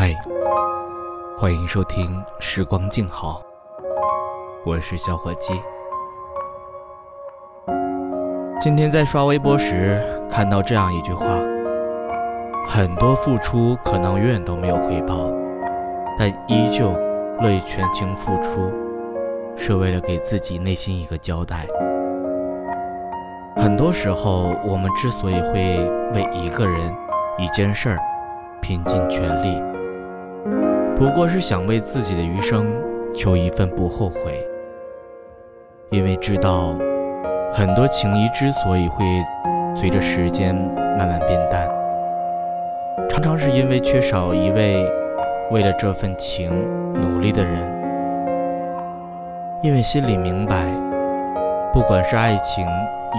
嗨，欢迎收听《时光静好》，我是小伙计。今天在刷微博时看到这样一句话：很多付出可能永远都没有回报，但依旧乐意全情付出，是为了给自己内心一个交代。很多时候，我们之所以会为一个人、一件事儿拼尽全力，不过是想为自己的余生求一份不后悔。因为知道，很多情谊之所以会随着时间慢慢变淡，常常是因为缺少一位为了这份情努力的人。因为心里明白，不管是爱情，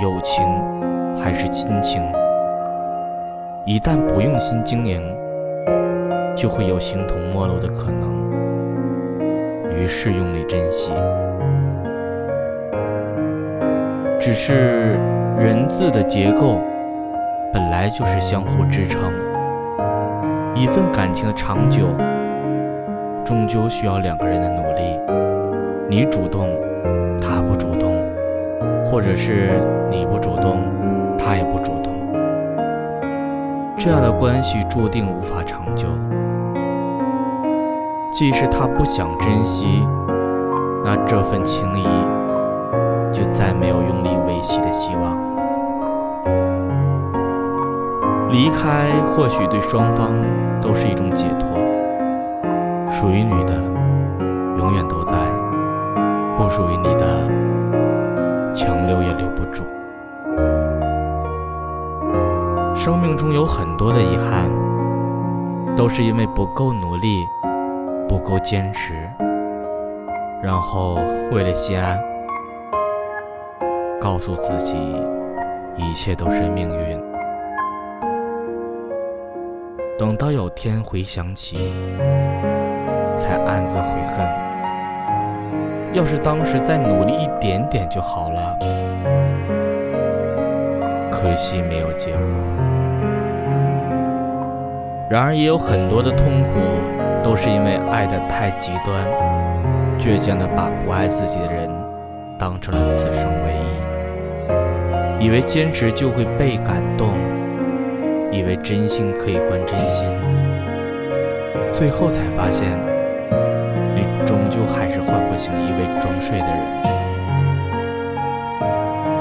友情还是亲情，一旦不用心经营，就会有形同陌路的可能。于是用力珍惜。只是人字的结构本来就是相互支撑，一份感情的长久，终究需要两个人的努力。你主动，他不主动。或者是你不主动，他也不主动，这样的关系注定无法长久。即使他不想珍惜，那这份情谊就再没有用力维系的希望。离开或许对双方都是一种解脱，属于你的永远都在，不属于你的。强留也留不住。生命中有很多的遗憾，都是因为不够努力，不够坚持，然后为了心安，告诉自己一切都是命运。等到有天回想起，才暗自悔恨。要是当时再努力一点点就好了，可惜没有结果。然而也有很多的痛苦，都是因为爱的太极端，倔强的把不爱自己的人当成了此生唯一，以为坚持就会被感动，以为真心可以换真心，最后才发现。你终究还是唤不醒一位装睡的人。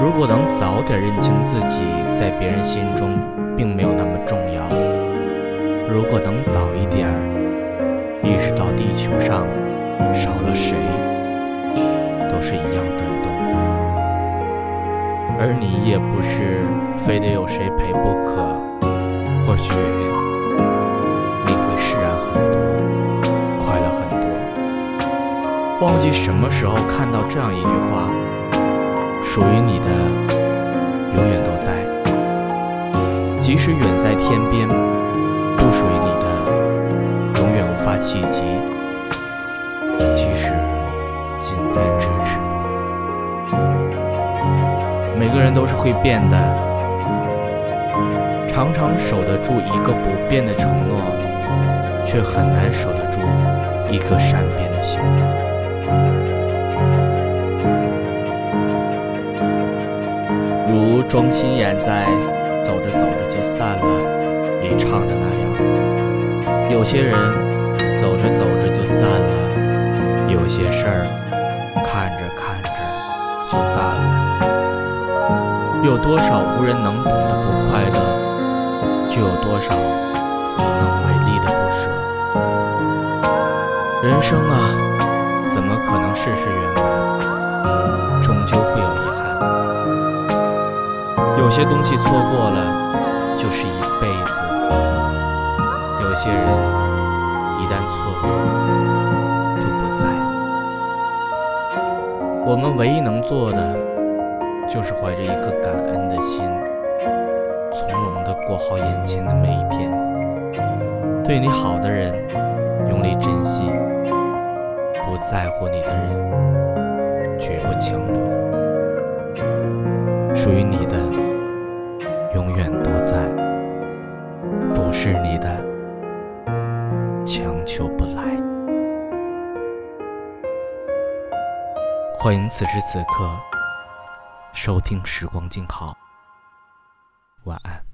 如果能早点认清自己在别人心中并没有而你也不是非得有谁陪不可，或许你会释然很多，快乐很多。忘记什么时候看到这样一句话：属于你的永远都在，即使远在天边；不属于你的永远无法企及，个人都是会变的，常常守得住一个不变的承诺，却很难守得住一颗善变的心。如庄心妍在《走着走着就散了》里唱的那样，有些人走着走着就散了，有些事儿看着看着就淡。有多少无人能懂的不快乐，就有多少能为力的不舍。人生啊！怎么可能事事圆满？终究会有遗憾。有些东西错过了，就是一辈子；有些人一旦错过，就不在。我们唯一能做的，就是怀着一颗感恩的心，从容地过好眼前的每一天。对你好的人，用力珍惜。不在乎你的人，绝不强留。属于你的，永远都在；不是你的，强。求不来。欢迎此时此刻收听《时光静好》，晚安。